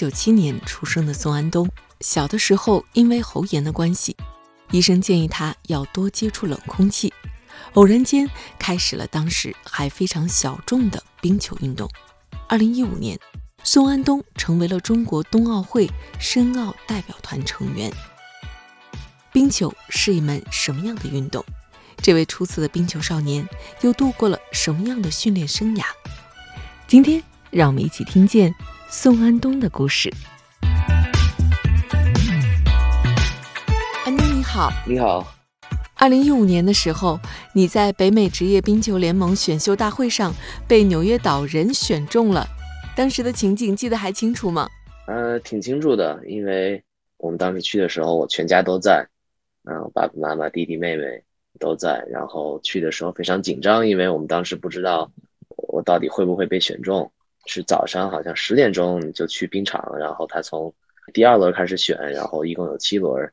九七年出生的宋安东，小的时候因为喉炎的关系，医生建议他要多接触冷空气。偶然间开始了当时还非常小众的冰球运动。二零一五年，宋安东成为了中国冬奥会申奥代表团成员。冰球是一门什么样的运动？这位出色的冰球少年又度过了什么样的训练生涯？今天，让我们一起听见。宋安东的故事。安东你好，你好。二零一五年的时候，你在北美职业冰球联盟选秀大会上被纽约岛人选中了，当时的情景记得还清楚吗？呃，挺清楚的，因为我们当时去的时候，我全家都在，嗯，爸爸妈妈、弟弟妹妹都在，然后去的时候非常紧张，因为我们当时不知道我到底会不会被选中。是早上好像十点钟就去冰场，然后他从第二轮开始选，然后一共有七轮，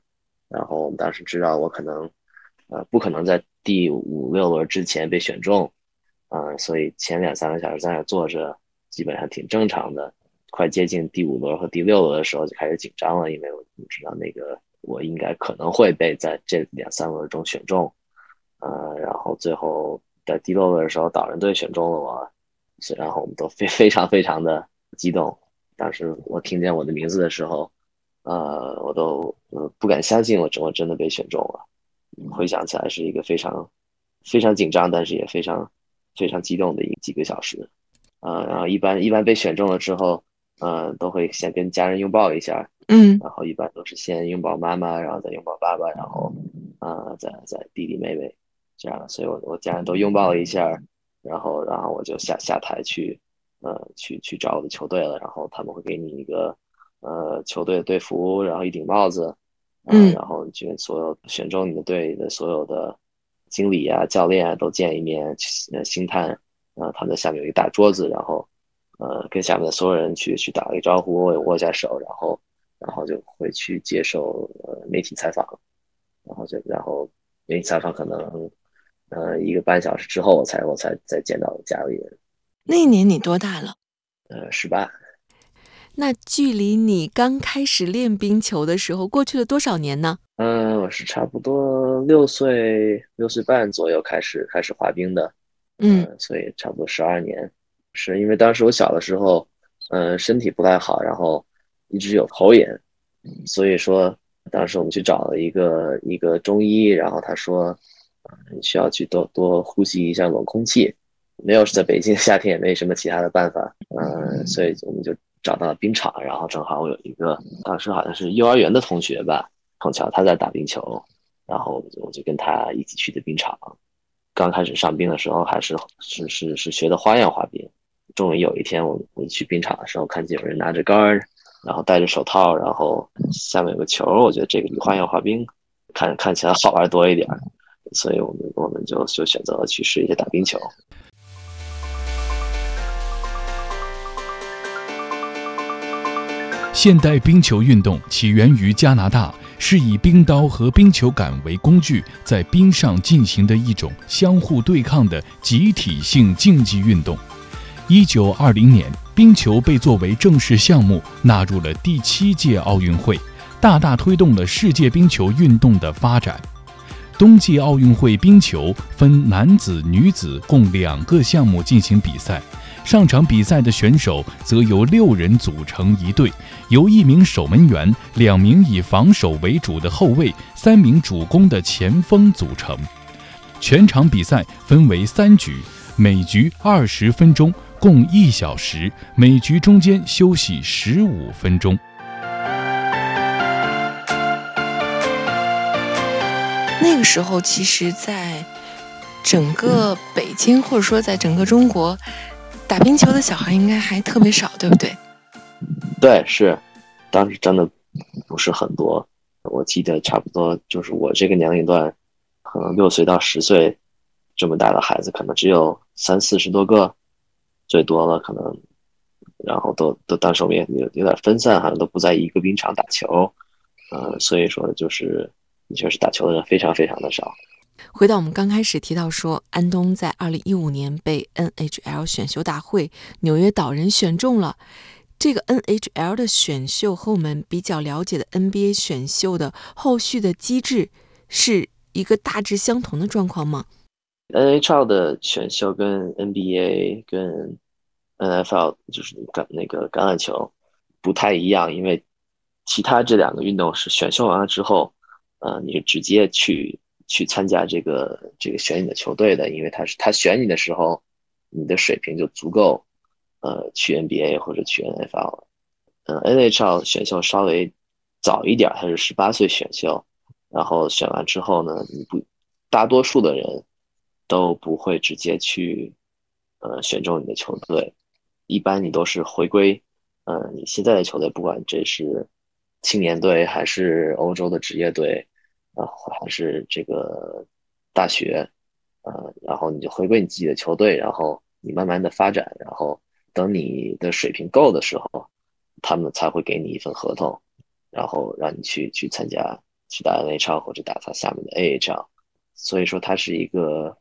然后我们当时知道我可能，呃，不可能在第五六轮之前被选中，啊，所以前两三个小时在那坐着，基本上挺正常的。快接近第五轮和第六轮的时候就开始紧张了，因为我知道那个我应该可能会被在这两三轮中选中，呃，然后最后在第六轮的时候导人队选中了我。然后我们都非 非常非常的激动。当时我听见我的名字的时候，呃，我都呃不敢相信我真我真的被选中了。回想起来是一个非常非常紧张，但是也非常非常激动的一几个小时。呃，然后一般一般被选中了之后，呃，都会先跟家人拥抱一下，嗯，然后一般都是先拥抱妈妈，然后再拥抱爸爸，然后啊，再再弟弟妹妹这样。所以我我家人都拥抱了一下。然后，然后我就下下台去，呃，去去找我的球队了。然后他们会给你一个，呃，球队的队服，然后一顶帽子，嗯，然后就所有选中你的队的所有的经理啊、教练啊都见一面，呃，星探，呃，他们下面有一大桌子，然后，呃，跟下面的所有人去去打个招呼，握一下手，然后，然后就会去接受呃媒体采访，然后就然后媒体采访可能。呃，一个半小时之后，我才我才再见到家里人。那一年你多大了？呃，十八。那距离你刚开始练冰球的时候，过去了多少年呢？嗯，我是差不多六岁六岁半左右开始开始滑冰的。嗯，所以差不多十二年。是因为当时我小的时候，嗯，身体不太好，然后一直有喉炎，所以说当时我们去找了一个一个中医，然后他说。你需要去多多呼吸一下冷空气，没有是在北京夏天也没什么其他的办法，嗯，所以我们就找到了冰场，然后正好我有一个当时好像是幼儿园的同学吧，碰巧他在打冰球，然后我就我就跟他一起去的冰场。刚开始上冰的时候还是是是是学的花样滑冰，终于有一天我我去冰场的时候，看见有人拿着杆儿，然后戴着手套，然后下面有个球，我觉得这个比花样滑冰看看起来好玩多一点。所以我们我们就就选择了去试一下打冰球。现代冰球运动起源于加拿大，是以冰刀和冰球杆为工具，在冰上进行的一种相互对抗的集体性竞技运动。一九二零年，冰球被作为正式项目纳入了第七届奥运会，大大推动了世界冰球运动的发展。冬季奥运会冰球分男子、女子共两个项目进行比赛。上场比赛的选手则由六人组成一队，由一名守门员、两名以防守为主的后卫、三名主攻的前锋组成。全场比赛分为三局，每局二十分钟，共一小时，每局中间休息十五分钟。那个时候，其实，在整个北京或者说在整个中国，打冰球的小孩应该还特别少，对不对？对，是，当时真的不是很多。我记得差不多就是我这个年龄段，可能六岁到十岁这么大的孩子，可能只有三四十多个，最多了可能。然后都都当时我们也有有点分散，好像都不在一个冰场打球，呃，所以说就是的确是打球的人非常非常的少。回到我们刚开始提到说，安东在二零一五年被 NHL 选秀大会纽约岛人选中了。这个 NHL 的选秀和我们比较了解的 NBA 选秀的后续的机制是一个大致相同的状况吗？NHL 的选秀跟 NBA 跟 NFL 就是橄那个橄榄球不太一样，因为其他这两个运动是选秀完了之后，呃，你直接去去参加这个这个选你的球队的，因为他是他选你的时候，你的水平就足够。呃，去 NBA 或者去 NFL，嗯，NHL 选秀稍微早一点，他是十八岁选秀，然后选完之后呢，你不，大多数的人都不会直接去，呃，选中你的球队，一般你都是回归，呃，你现在的球队，不管这是青年队还是欧洲的职业队，啊，还是这个大学，呃，然后你就回归你自己的球队，然后你慢慢的发展，然后。等你的水平够的时候，他们才会给你一份合同，然后让你去去参加去打 NHL 或者打他下面的 AHL。所以说，它是一个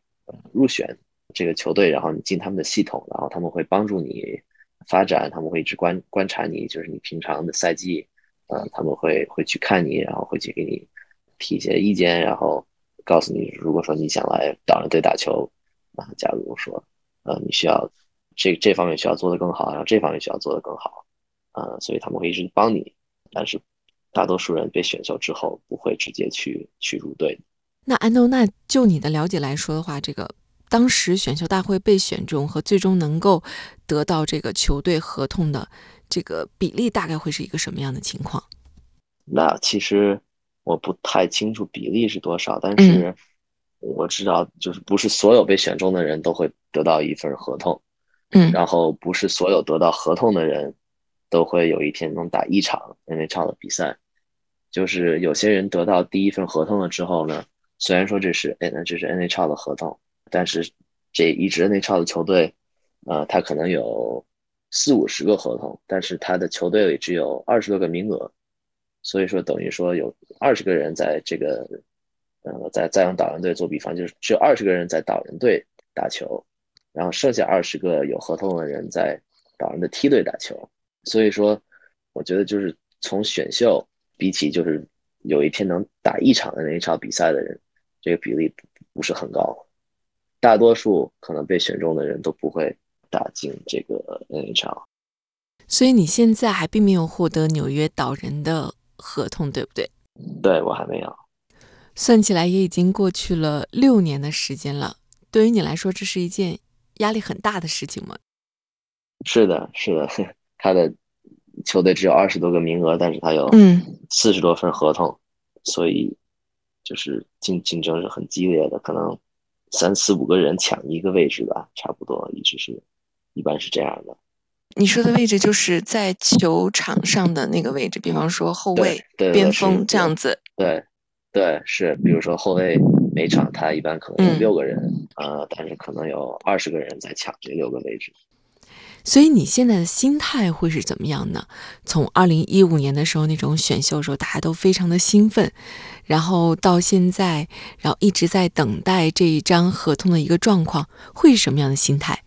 入选这个球队，然后你进他们的系统，然后他们会帮助你发展，他们会一直观观察你，就是你平常的赛季，呃，他们会会去看你，然后会去给你提一些意见，然后告诉你，如果说你想来岛人队打球，啊，假如说，呃，你需要。这这方面需要做得更好，然后这方面需要做得更好，呃，所以他们会一直帮你，但是大多数人被选秀之后不会直接去去入队。那安东，那就你的了解来说的话，这个当时选秀大会被选中和最终能够得到这个球队合同的这个比例，大概会是一个什么样的情况？那其实我不太清楚比例是多少，但是我知道就是不是所有被选中的人都会得到一份合同。嗯，然后不是所有得到合同的人，都会有一天能打一场 NHL 的比赛。就是有些人得到第一份合同了之后呢，虽然说这是哎，这是 NHL 的合同，但是这一支 NHL 的球队，呃，他可能有四五十个合同，但是他的球队里只有二十多个名额，所以说等于说有二十个人在这个，呃，在在用导人队做比方，就是只有二十个人在导人队打球。然后剩下二十个有合同的人在导人的梯队打球，所以说，我觉得就是从选秀比起，就是有一天能打一场的那一场比赛的人，这个比例不是很高，大多数可能被选中的人都不会打进这个 NHL。所以你现在还并没有获得纽约岛人的合同，对不对？对我还没有。算起来也已经过去了六年的时间了，对于你来说，这是一件。压力很大的事情吗？是的，是的，他的球队只有二十多个名额，但是他有四十多份合同，所以就是竞竞争是很激烈的，可能三四五个人抢一个位置吧，差不多一直是，一般是这样的。你说的位置就是在球场上的那个位置，比方说后卫、边锋这样子。对，对，是，比如说后卫。每场他一般可能有六个人，呃，但是可能有二十个人在抢这六个位置。所以你现在的心态会是怎么样呢？从二零一五年的时候那种选秀的时候，大家都非常的兴奋，然后到现在，然后一直在等待这一张合同的一个状况，会是什么样的心态？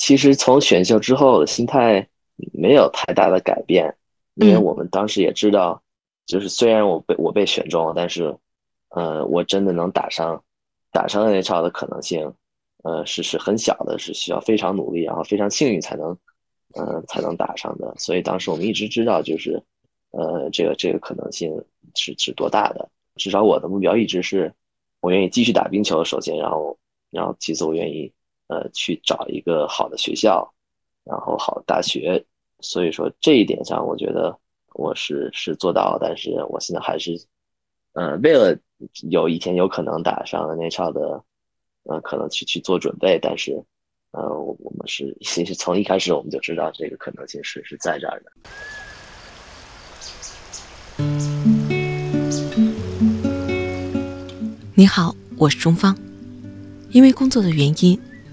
其实从选秀之后的心态没有太大的改变，因为我们当时也知道，就是虽然我被我被选中了，但是。呃，我真的能打上，打上 NHL 的可能性，呃，是是很小的，是需要非常努力，然后非常幸运才能，呃，才能打上的。所以当时我们一直知道，就是，呃，这个这个可能性是是多大的。至少我的目标一直是，我愿意继续打冰球。首先，然后，然后其次，我愿意，呃，去找一个好的学校，然后好的大学。所以说这一点上，我觉得我是是做到，但是我现在还是，呃，为了。有一天有可能打上 NHL 的呃，可能去去做准备，但是，呃，我我们是其实从一开始我们就知道这个可能性是是在这儿的。你好，我是钟芳。因为工作的原因，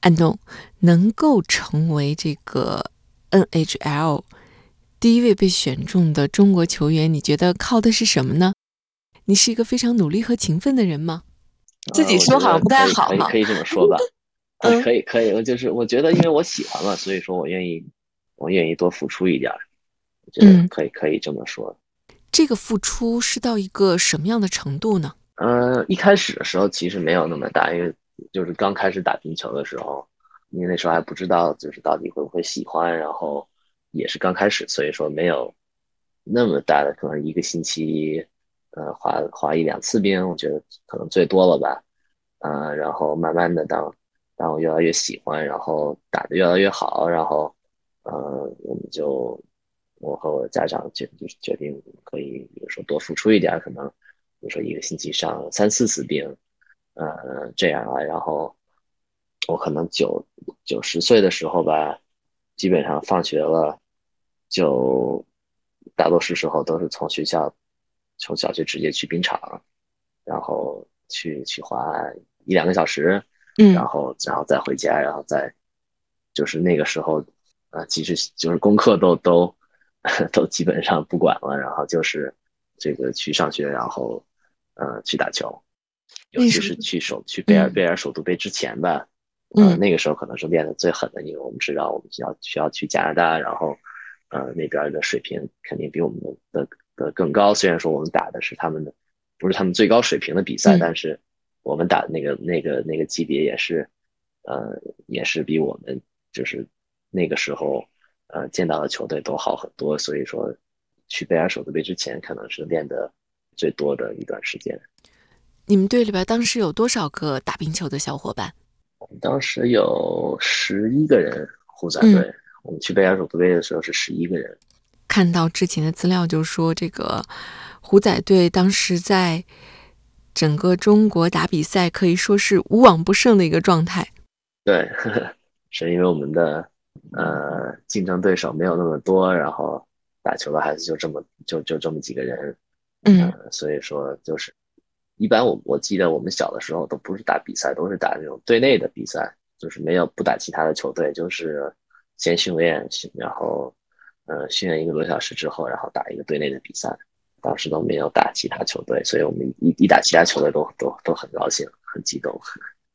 安东能够成为这个 NHL 第一位被选中的中国球员，你觉得靠的是什么呢？你是一个非常努力和勤奋的人吗？自己说好像不太好哈。可以这么说吧？嗯，可以可以。我就是我觉得，因为我喜欢嘛，所以说我愿意，我愿意多付出一点。嗯，可以可以这么说。这个付出是到一个什么样的程度呢？呃，一开始的时候其实没有那么大，因为。就是刚开始打冰球的时候，因为那时候还不知道，就是到底会不会喜欢，然后也是刚开始，所以说没有那么大的，可能一个星期，呃，滑滑一两次冰，我觉得可能最多了吧，嗯，然后慢慢的当当我越来越喜欢，然后打得越来越好，然后，呃，我们就我和我的家长决就决定可以，比如说多付出一点，可能比如说一个星期上三四次冰。呃，这样啊，然后我可能九九十岁的时候吧，基本上放学了，就大多数时候都是从学校从小学直接去冰场，然后去去滑一两个小时，嗯，然后然后再回家，然后再就是那个时候，啊，其实就是功课都都 都基本上不管了，然后就是这个去上学，然后呃去打球。尤其是去首去贝尔贝尔首都杯之前吧，嗯，那个时候可能是练的最狠的，因为我们知道我们需要需要去加拿大，然后，呃，那边的水平肯定比我们的的的更高。虽然说我们打的是他们的，不是他们最高水平的比赛，但是我们打的那个那个那个级别也是，呃，也是比我们就是那个时候呃见到的球队都好很多。所以说，去贝尔首都杯之前可能是练的最多的一段时间。你们队里边当时有多少个打冰球的小伙伴？我们当时有十一个人，虎仔队。我们去贝尔首都杯的时候是十一个人。看到之前的资料，就说这个虎仔队当时在整个中国打比赛可以说是无往不胜的一个状态。对，是因为我们的呃竞争对手没有那么多，然后打球的孩子就这么就就这么几个人，嗯，所以说就是。一般我我记得我们小的时候都不是打比赛，都是打那种队内的比赛，就是没有不打其他的球队，就是先训练，然后呃训练一个多小时之后，然后打一个队内的比赛。当时都没有打其他球队，所以我们一一打其他球队都都都很高兴，很激动。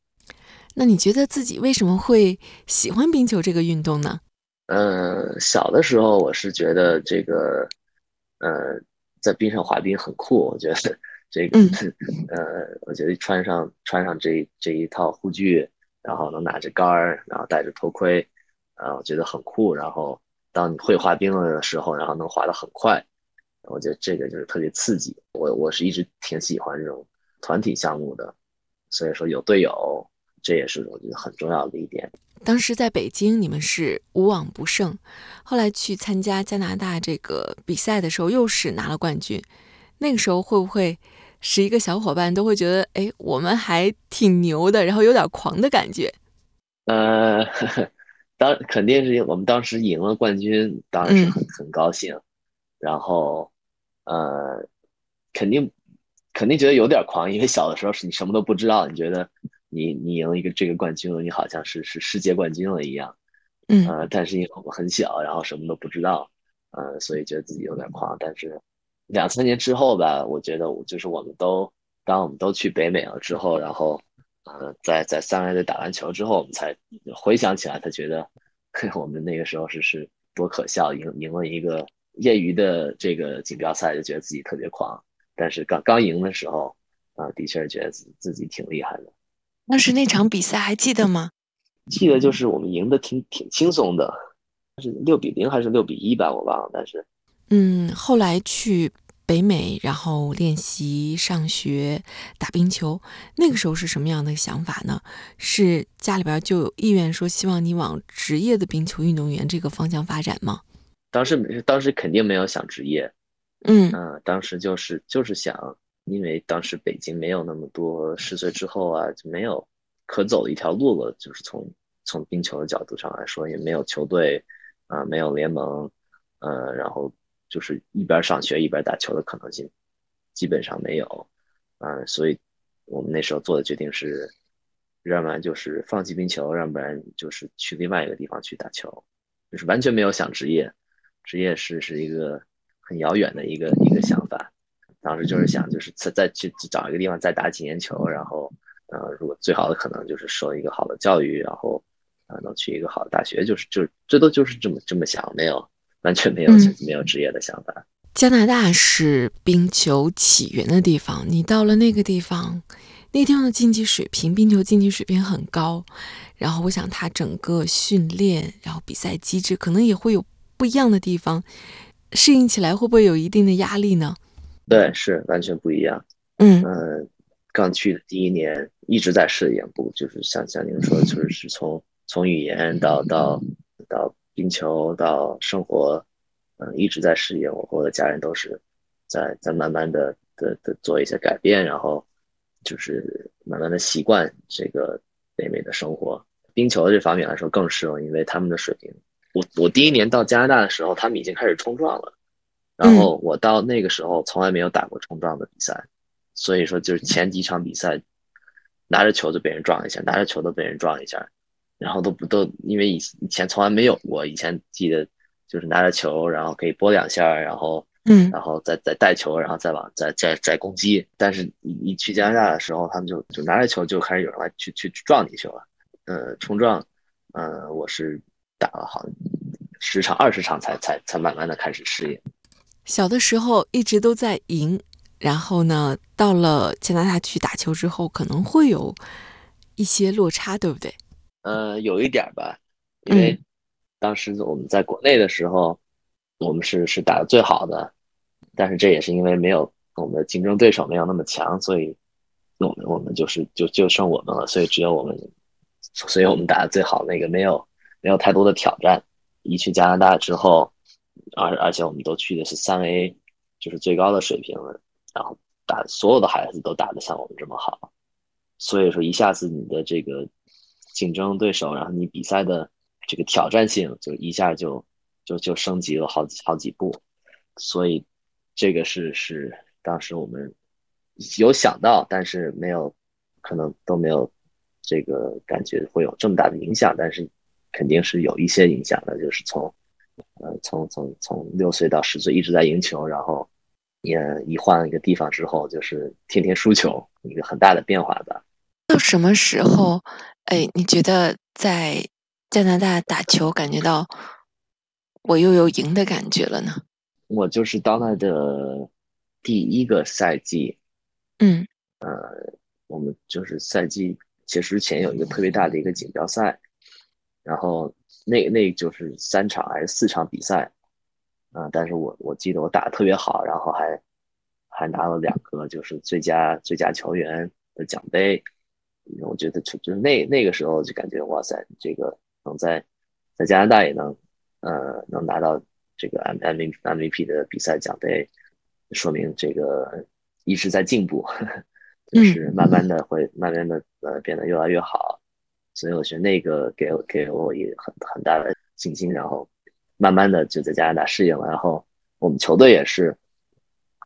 那你觉得自己为什么会喜欢冰球这个运动呢？嗯，小的时候我是觉得这个呃在冰上滑冰很酷，我觉得。这个，呃，我觉得穿上穿上这这一套护具，然后能拿着杆儿，然后戴着头盔，啊，我觉得很酷。然后当你会滑冰的时候，然后能滑得很快，我觉得这个就是特别刺激。我我是一直挺喜欢这种团体项目的，所以说有队友，这也是我觉得很重要的一点。当时在北京，你们是无往不胜，后来去参加加拿大这个比赛的时候，又是拿了冠军。那个时候会不会？十一个小伙伴都会觉得，哎，我们还挺牛的，然后有点狂的感觉。呃，当肯定是我们当时赢了冠军，当然是很很高兴。然后，呃，肯定肯定觉得有点狂，因为小的时候是你什么都不知道，你觉得你你赢了一个这个冠军了，你好像是是世界冠军了一样。嗯。呃，但是因为我们很小，然后什么都不知道，呃，所以觉得自己有点狂，但是。两三年之后吧，我觉得我就是我们都，当我们都去北美了之后，然后，呃，在在三人队打完球之后，我们才回想起来，他觉得我们那个时候是是多可笑，赢赢了一个业余的这个锦标赛，就觉得自己特别狂，但是刚刚赢的时候啊，的确是觉得自自己挺厉害的。当时那场比赛还记得吗？记得就是我们赢的挺挺轻松的，是六比零还是六比一吧，我忘了。但是，嗯，后来去北美，然后练习、上学、打冰球，那个时候是什么样的想法呢？是家里边就有意愿说希望你往职业的冰球运动员这个方向发展吗？当时当时肯定没有想职业，嗯啊，当时就是就是想，因为当时北京没有那么多十岁之后啊，就没有。可走的一条路了，就是从从冰球的角度上来说，也没有球队，啊，没有联盟，呃，然后就是一边上学一边打球的可能性基本上没有，啊，所以我们那时候做的决定是，要不然就是放弃冰球，要不然就是去另外一个地方去打球，就是完全没有想职业，职业是是一个很遥远的一个一个想法，当时就是想就是再再去找一个地方再打几年球，然后。呃，如果最好的可能就是受一个好的教育，然后啊能去一个好的大学，就是就最多就是这么这么想，没有完全没有没有职业的想法。加拿大是冰球起源的地方，你到了那个地方，那个地方的竞技水平，冰球竞技水平很高，然后我想它整个训练，然后比赛机制可能也会有不一样的地方，适应起来会不会有一定的压力呢？对，是完全不一样。嗯嗯。刚去的第一年一直在适应，不就是像像您说，就是是从从语言到到到冰球到生活，嗯，一直在适应。我和我的家人都是在在慢慢的的的做一些改变，然后就是慢慢的习惯这个北美的生活。冰球这方面来说更适应，因为他们的水平。我我第一年到加拿大的时候，他们已经开始冲撞了，然后我到那个时候从来没有打过冲撞的比赛。所以说，就是前几场比赛，拿着球就被人撞一下，拿着球都被人撞一下，然后都不都，因为以以前从来没有过，以前记得就是拿着球，然后可以拨两下，然后嗯，然后再再带球，然后再往再再再攻击。但是你你去加拿大的时候，他们就就拿着球就开始有人来去去撞你去了，呃，冲撞，呃，我是打了好十场二十场才才才慢慢的开始适应。小的时候一直都在赢。然后呢，到了加拿大去打球之后，可能会有一些落差，对不对？呃，有一点吧，因为当时我们在国内的时候，我们是是打的最好的，但是这也是因为没有我们的竞争对手没有那么强，所以我们我们就是就就剩我们了，所以只有我们，所以我们打的最好那个没有没有太多的挑战。一去加拿大之后，而而且我们都去的是三 A，就是最高的水平了。然后打所有的孩子都打得像我们这么好，所以说一下子你的这个竞争对手，然后你比赛的这个挑战性就一下就就就升级了好几好几步，所以这个是是当时我们有想到，但是没有可能都没有这个感觉会有这么大的影响，但是肯定是有一些影响的，就是从呃从从从六岁到十岁一直在赢球，然后。也一换一个地方之后，就是天天输球，一个很大的变化吧。到什么时候，哎，你觉得在加拿大打球感觉到我又有赢的感觉了呢？我就是到那的第一个赛季，嗯，呃，我们就是赛季结束前有一个特别大的一个锦标赛，然后那那就是三场还是四场比赛。啊！但是我我记得我打的特别好，然后还还拿了两个就是最佳最佳球员的奖杯。我觉得就就是那那个时候就感觉哇塞，这个能在在加拿大也能呃能拿到这个 M M M V P 的比赛奖杯，说明这个一直在进步，就是慢慢的会慢慢的呃变得越来越好。所以我觉得那个给给我也很很大的信心，然后。慢慢的就在加拿大适应了，然后我们球队也是，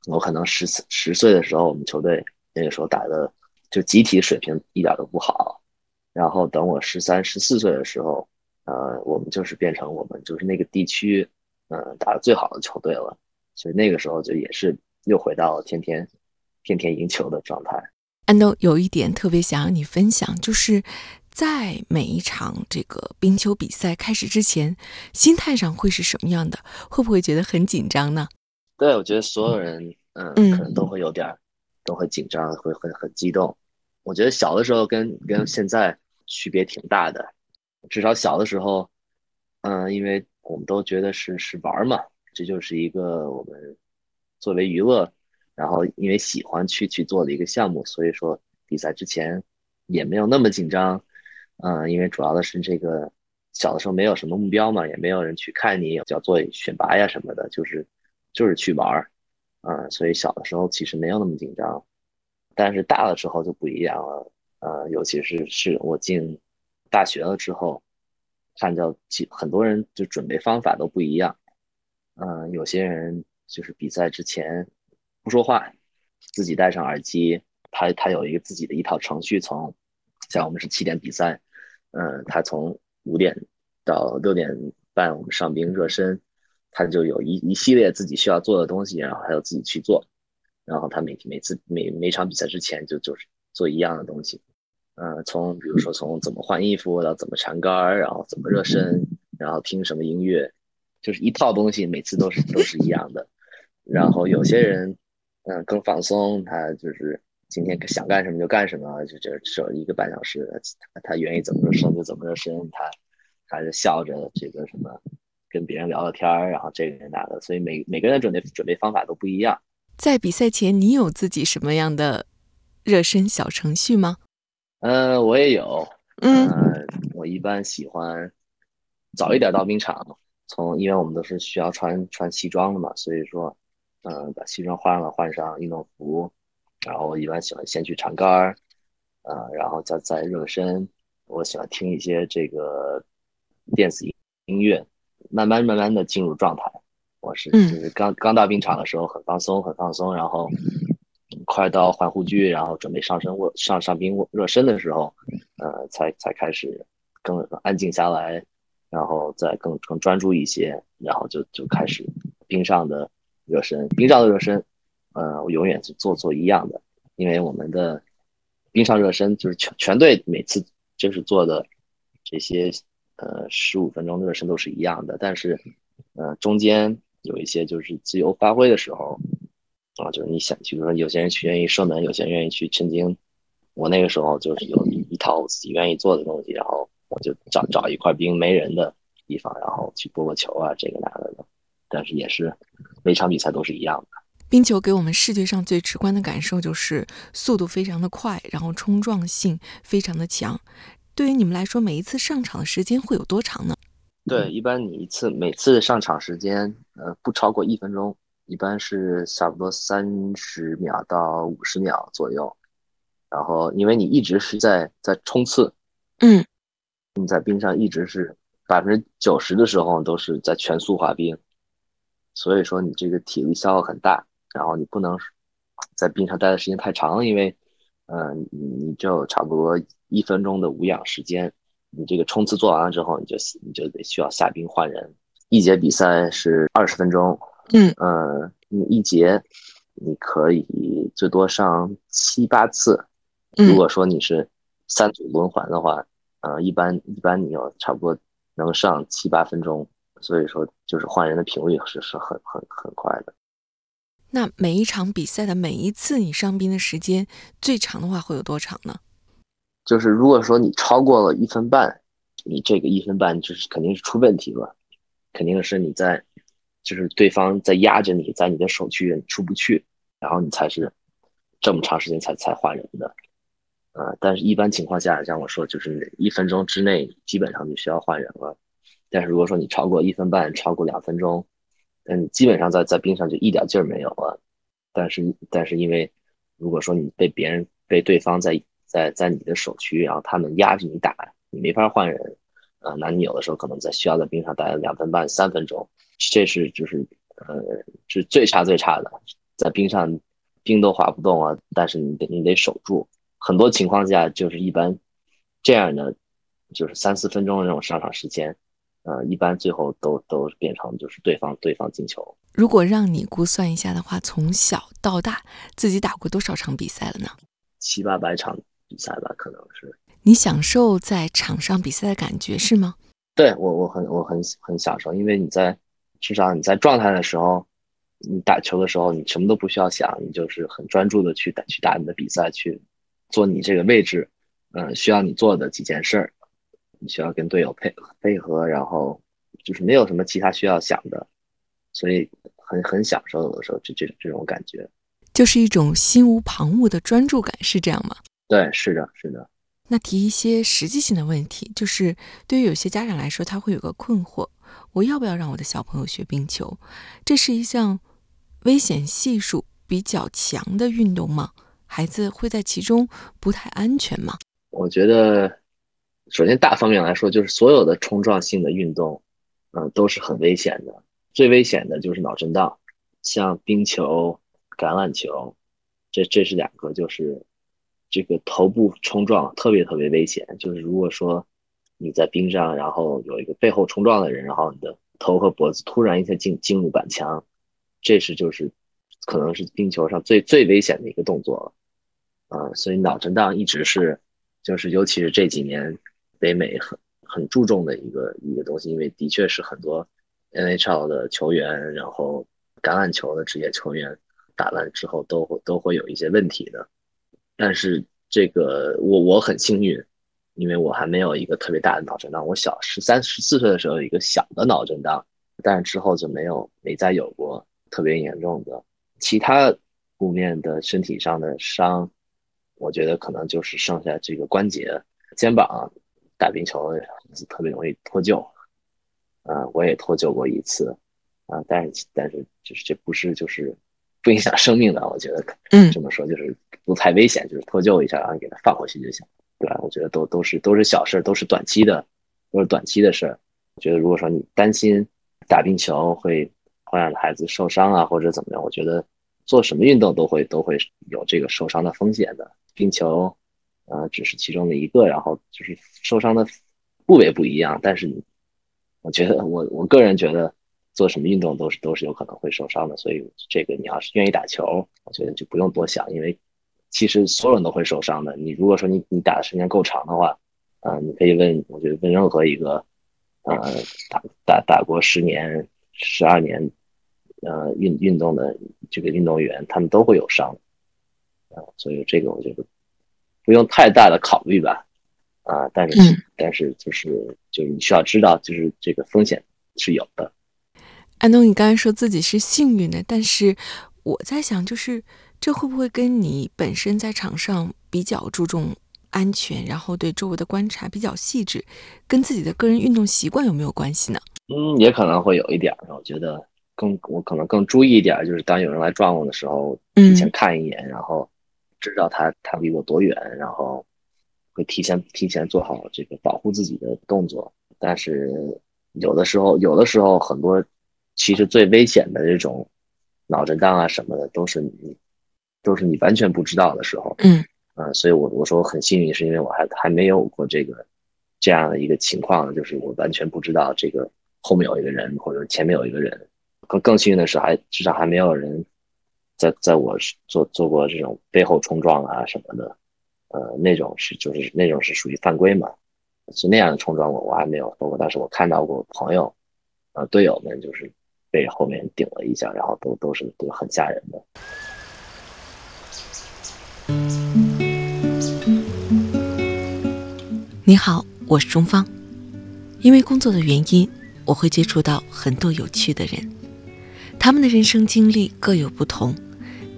我可能十十岁的时候，我们球队那个时候打的就集体水平一点都不好，然后等我十三十四岁的时候，呃，我们就是变成我们就是那个地区，呃，打的最好的球队了，所以那个时候就也是又回到天天天天赢球的状态。安东有一点特别想让你分享，就是。在每一场这个冰球比赛开始之前，心态上会是什么样的？会不会觉得很紧张呢？对，我觉得所有人，嗯，嗯可能都会有点儿，都会紧张，会很很激动。我觉得小的时候跟跟现在区别挺大的，至少小的时候，嗯，因为我们都觉得是是玩嘛，这就是一个我们作为娱乐，然后因为喜欢去去做的一个项目，所以说比赛之前也没有那么紧张，嗯，因为主要的是这个小的时候没有什么目标嘛，也没有人去看你要做选拔呀什么的，就是就是去玩儿，嗯，所以小的时候其实没有那么紧张，但是大了之后就不一样了，呃，尤其是是我进大学了之后，看到其很多人就准备方法都不一样，嗯、有些人就是比赛之前不说话，自己戴上耳机，他他有一个自己的一套程序从，像我们是七点比赛，嗯，他从五点到六点半我们上冰热身，他就有一一系列自己需要做的东西，然后还有自己去做，然后他每每次每每场比赛之前就就是做一样的东西，呃，从比如说从怎么换衣服到怎么缠杆儿，然后怎么热身，然后听什么音乐，就是一套东西，每次都是都是一样的。然后有些人，嗯，更放松，他就是今天想干什么就干什么，就就守一个半小时，他他愿意怎么热身就怎么热身，他他就笑着这个什么跟别人聊聊天儿，然后这个人那个，所以每每个人准备准备方法都不一样。在比赛前，你有自己什么样的热身小程序吗？嗯，我也有，嗯呃，我一般喜欢早一点到冰场，从因为我们都是需要穿穿西装的嘛，所以说，嗯、把西装换了，换上运动服，然后我一般喜欢先去长杆儿，呃，然后再再热身。我喜欢听一些这个电子音音乐，慢慢慢慢的进入状态。我是嗯就是刚刚到冰场的时候很放松，很放松，然后快到换护具，然后准备上身握上上冰握热身的时候，呃，才才开始更安静下来，然后再更更专注一些，然后就就开始冰上的热身。冰上的热身，呃，我永远是做做一样的，因为我们的冰上热身就是全全队每次就是做的这些呃十五分钟的热身都是一样的，但是呃中间有一些就是自由发挥的时候。啊，就是你想，比如说有些人去愿意射门，有些人愿意去抻筋。我那个时候就是有一一套自己愿意做的东西，然后我就找找一块冰没人的地方，然后去拨拨球啊，这个那个的。但是也是每场比赛都是一样的。冰球给我们视觉上最直观的感受就是速度非常的快，然后冲撞性非常的强。对于你们来说，每一次上场的时间会有多长呢？对，一般你一次每次上场时间，呃，不超过一分钟，一般是差不多三十秒到五十秒左右。然后，因为你一直是在在冲刺，嗯，你在冰上一直是百分之九十的时候都是在全速滑冰，所以说你这个体力消耗很大，然后你不能在冰上待的时间太长，因为，呃，你你就差不多一分钟的无氧时间，你这个冲刺做完了之后，你就你就得需要下冰换人。一节比赛是二十分钟，嗯，呃，你一节你可以最多上七八次。如果说你是三组轮换的话，呃，一般一般你有差不多能上七八分钟，所以说就是换人的频率是是很很很快的。那每一场比赛的每一次你上冰的时间最长的话会有多长呢？就是如果说你超过了一分半，你这个一分半就是肯定是出问题了，肯定是你在就是对方在压着你，在你的手区出不去，然后你才是这么长时间才才换人的。呃，但是一般情况下，像我说，就是一分钟之内基本上就需要换人了。但是如果说你超过一分半，超过两分钟，嗯，基本上在在冰上就一点劲儿没有了。但是但是因为如果说你被别人被对方在在在你的手区，然后他们压着你打，你没法换人，啊、那你有的时候可能在需要在冰上待两分半、三分钟，这是就是呃是最差最差的，在冰上冰都滑不动啊，但是你得你得守住。很多情况下就是一般这样的，就是三四分钟的那种上场时间，呃，一般最后都都变成就是对方对方进球。如果让你估算一下的话，从小到大自己打过多少场比赛了呢？七八百场比赛吧，可能是。你享受在场上比赛的感觉是吗？对我我很我很很享受，因为你在至少你在状态的时候，你打球的时候，你什么都不需要想，你就是很专注的去打去打你的比赛，去做你这个位置，嗯，需要你做的几件事儿，你需要跟队友配配合，然后就是没有什么其他需要想的，所以很很享受有的时候这这这种感觉，就是一种心无旁骛的专注感，是这样吗？对，是的，是的。那提一些实际性的问题，就是对于有些家长来说，他会有个困惑：我要不要让我的小朋友学冰球？这是一项。危险系数比较强的运动吗？孩子会在其中不太安全吗？我觉得，首先大方面来说，就是所有的冲撞性的运动，嗯，都是很危险的。最危险的就是脑震荡，像冰球、橄榄球，这这是两个，就是这个头部冲撞特别特别危险。就是如果说你在冰上，然后有一个背后冲撞的人，然后你的头和脖子突然一下进进入板墙。这是就是可能是冰球上最最危险的一个动作了，啊，所以脑震荡一直是就是尤其是这几年北美很很注重的一个一个东西，因为的确是很多 NHL 的球员，然后橄榄球的职业球员打完之后都会都会有一些问题的，但是这个我我很幸运，因为我还没有一个特别大的脑震荡，我小十三十四岁的时候有一个小的脑震荡，但是之后就没有没再有过。特别严重的。其他负面的身体上的伤，我觉得可能就是剩下这个关节、肩膀打冰球特别容易脱臼，啊，我也脱臼过一次，啊，但是但是就是这不是就是不影响生命的，我觉得，嗯，这么说就是不太危险，就是脱臼一下然后给它放回去就行，对吧？我觉得都都是都是小事，都是短期的，都是短期的事儿。我觉得如果说你担心打冰球会。会让孩子受伤啊，或者怎么样？我觉得做什么运动都会都会有这个受伤的风险的。冰球，呃，只是其中的一个，然后就是受伤的部位不一样。但是，我觉得我我个人觉得做什么运动都是都是有可能会受伤的。所以这个你要是愿意打球，我觉得就不用多想，因为其实所有人都会受伤的。你如果说你你打的时间够长的话，啊，你可以问，我觉得问任何一个，呃，打打打过十年、十二年。呃，运运动的这个运动员，他们都会有伤，啊，所以这个我觉得不用太大的考虑吧，啊，但是但是就是就是你需要知道，就是这个风险是有的。安东，你刚才说自己是幸运的，但是我在想，就是这会不会跟你本身在场上比较注重安全，然后对周围的观察比较细致，跟自己的个人运动习惯有没有关系呢？嗯，也可能会有一点，我觉得。更我可能更注意一点，就是当有人来撞我的时候，提前看一眼，然后知道他他离我多远，然后会提前提前做好这个保护自己的动作。但是有的时候，有的时候很多其实最危险的这种脑震荡啊什么的，都是你都是你完全不知道的时候。嗯嗯，所以我我说我很幸运，是因为我还还没有过这个这样的一个情况，就是我完全不知道这个后面有一个人，或者前面有一个人。更更幸运的是，还至少还没有人在在我做做过这种背后冲撞啊什么的，呃，那种是就是那种是属于犯规嘛，是那样的冲撞我我还没有包括当时我看到过朋友，呃，队友们就是被后面顶了一下，然后都都是都很吓人的。你好，我是钟芳，因为工作的原因，我会接触到很多有趣的人。他们的人生经历各有不同，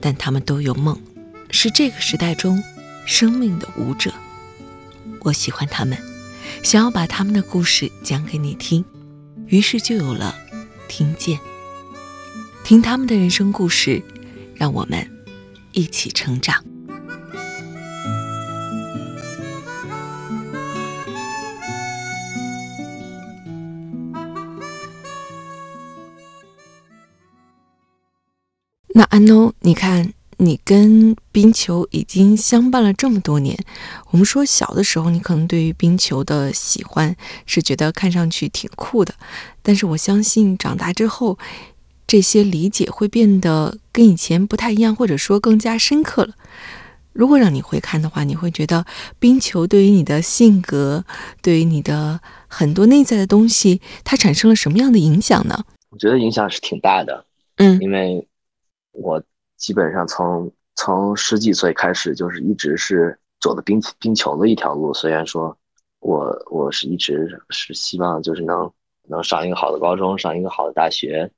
但他们都有梦，是这个时代中生命的舞者。我喜欢他们，想要把他们的故事讲给你听，于是就有了听见。听他们的人生故事，让我们一起成长。那安诺，你看，你跟冰球已经相伴了这么多年。我们说小的时候，你可能对于冰球的喜欢是觉得看上去挺酷的，但是我相信长大之后，这些理解会变得跟以前不太一样，或者说更加深刻了。如果让你回看的话，你会觉得冰球对于你的性格，对于你的很多内在的东西，它产生了什么样的影响呢？我觉得影响是挺大的，嗯，因为。我基本上从从十几岁开始，就是一直是走的冰冰球的一条路。虽然说我我是一直是希望就是能能上一个好的高中，上一个好的大学，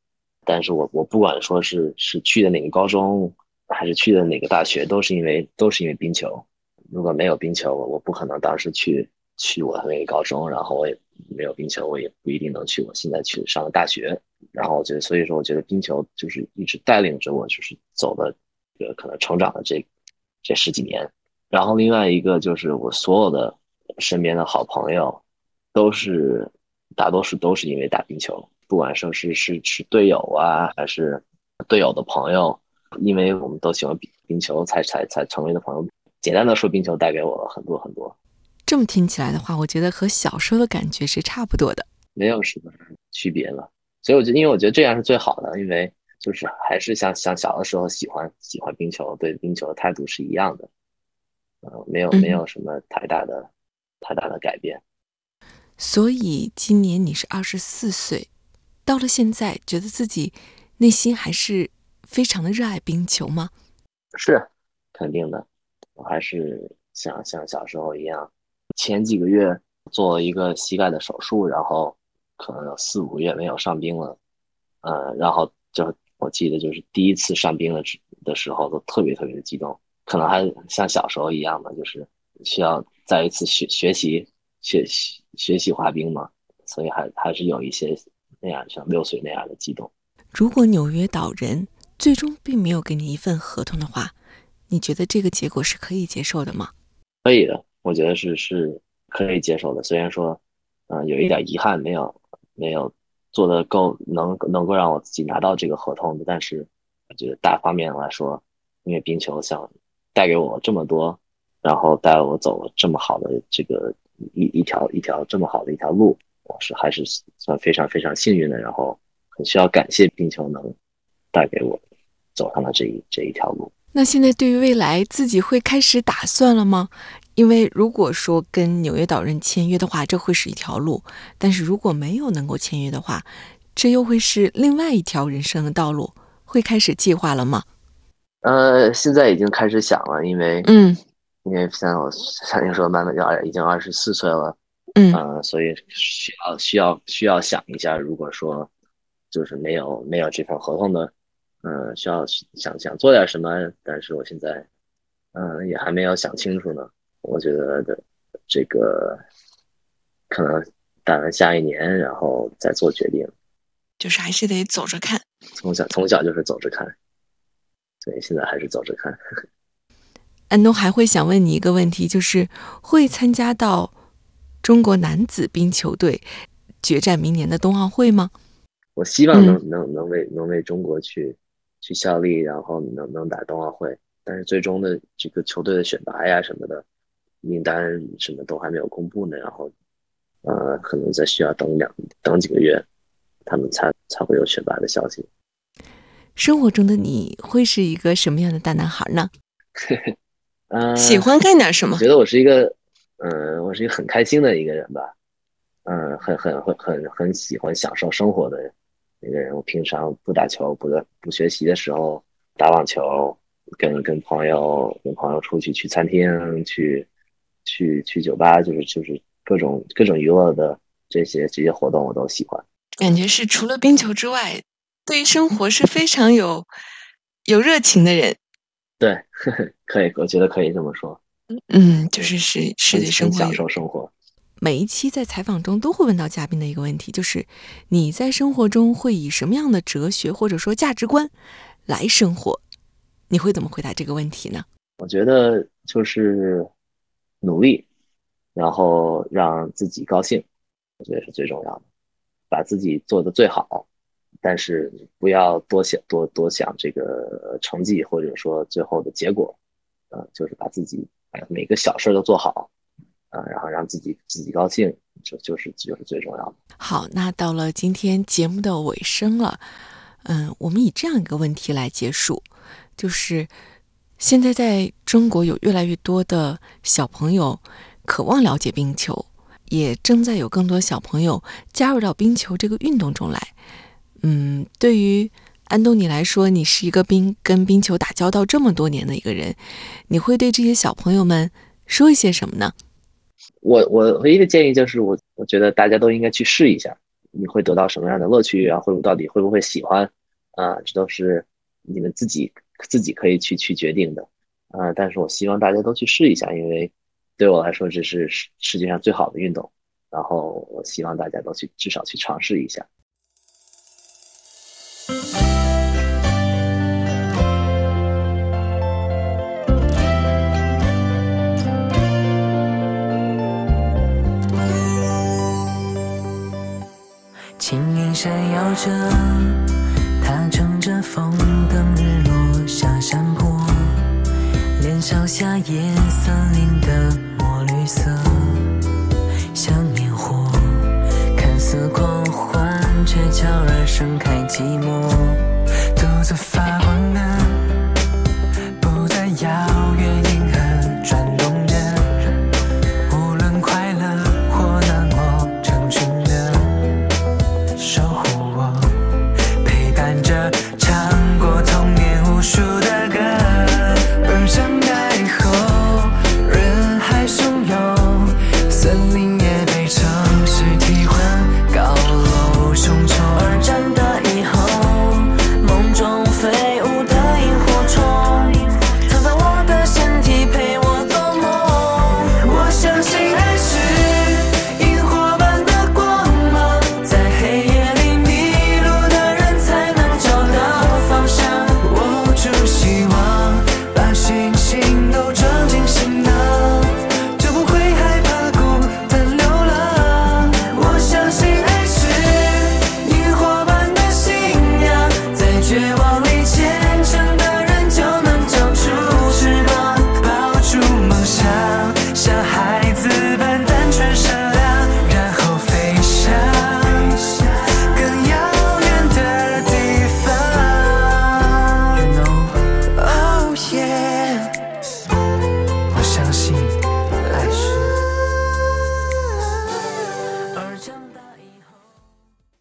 但是我我不管说是是去的哪个高中，还是去的哪个大学，都是因为都是因为冰球。如果没有冰球，我不可能当时去去我的那个高中，然后我也没有冰球，我也不一定能去我现在去上的大学。然后我觉得，所以说，我觉得冰球就是一直带领着我，就是走的，呃，可能成长的这这十几年。然后另外一个就是我所有的身边的好朋友，都是大多数都是因为打冰球，不管说是是是队友啊，还是队友的朋友，因为我们都喜欢冰冰球，才才才成为的朋友。简单的说，冰球带给我很多很多。这么听起来的话，我觉得和小时候的感觉是差不多的，没有什么区别了。所以我觉得，因为我觉得这样是最好的，因为就是还是像像小的时候喜欢喜欢冰球，对冰球的态度是一样的，呃，没有没有什么太大的太大的改变。所以今年你是二十四岁，到了现在，觉得自己内心还是非常的热爱冰球吗？是，肯定的。我还是像像小时候一样，前几个月做了一个膝盖的手术，然后可能有四五个月没有上冰了，呃，然后就我记得就是第一次上冰的的时候都特别特别的激动，可能还像小时候一样的，就是需要再一次学学习学习学习滑冰嘛，所以还还是有一些那样像六岁那样的激动。如果纽约岛人最终并没有给你一份合同的话。你觉得这个结果是可以接受的吗？可以的，我觉得是是可以接受的。虽然说，嗯，有一点遗憾，没有没有做的够能能够让我自己拿到这个合同的，但是我觉得大方面来说，因为冰球想带给我这么多，然后带我走了这么好的这个一一条一条这么好的一条路，我是还是算非常非常幸运的。然后很需要感谢冰球能带给我走上了这一这一条路。那现在对于未来自己会开始打算了吗？因为如果说跟纽约岛人签约的话，这会是一条路；但是如果没有能够签约的话，这又会是另外一条人生的道路。会开始计划了吗？呃，现在已经开始想了，因为嗯，因为像我像您说，慢慢就二已经二十四岁了，嗯，呃，所以需要需要需要想一下，如果说就是没有没有这份合同的。嗯，需要想想做点什么，但是我现在，嗯，也还没有想清楚呢。我觉得的这个可能等下一年，然后再做决定。就是还是得走着看。从小从小就是走着看，所以现在还是走着看。安东还会想问你一个问题，就是会参加到中国男子冰球队决战明年的冬奥会吗？我希望能能能为能为中国去。去效力，然后能能打冬奥会，但是最终的这个球队的选拔呀什么的，名单什么都还没有公布呢。然后，呃，可能再需要等两等几个月，他们才才会有选拔的消息。生活中的你会是一个什么样的大男孩呢？呃，喜欢干点什么？我觉得我是一个，嗯，我是一个很开心的一个人吧。嗯，很很很很很喜欢享受生活的人。那个人，我平常不打球、不不学习的时候打网球，跟跟朋友跟朋友出去去餐厅、去去去酒吧，就是就是各种各种娱乐的这些这些活动我都喜欢。感觉是除了冰球之外，对于生活是非常有有热情的人。对，可以，我觉得可以这么说。嗯，就是是是对生活享受生活。每一期在采访中都会问到嘉宾的一个问题，就是你在生活中会以什么样的哲学或者说价值观来生活？你会怎么回答这个问题呢？我觉得就是努力，然后让自己高兴，我觉得是最重要的，把自己做的最好，但是不要多想多多想这个成绩或者说最后的结果，呃，就是把自己每个小事都做好。啊，然后让自己自己高兴，就就是就是最重要的。好，那到了今天节目的尾声了，嗯，我们以这样一个问题来结束，就是现在在中国有越来越多的小朋友渴望了解冰球，也正在有更多小朋友加入到冰球这个运动中来。嗯，对于安东尼来说，你是一个冰跟冰球打交道这么多年的一个人，你会对这些小朋友们说一些什么呢？我我唯一的建议就是，我我觉得大家都应该去试一下，你会得到什么样的乐趣啊？会到底会不会喜欢啊？这都是你们自己自己可以去去决定的啊。但是我希望大家都去试一下，因为对我来说这是世世界上最好的运动。然后我希望大家都去至少去尝试一下。闪耀着，他乘着风等日落下山坡，年少夏夜森林的墨绿色，像烟火，看似狂欢却悄然盛开，寂寞独自发。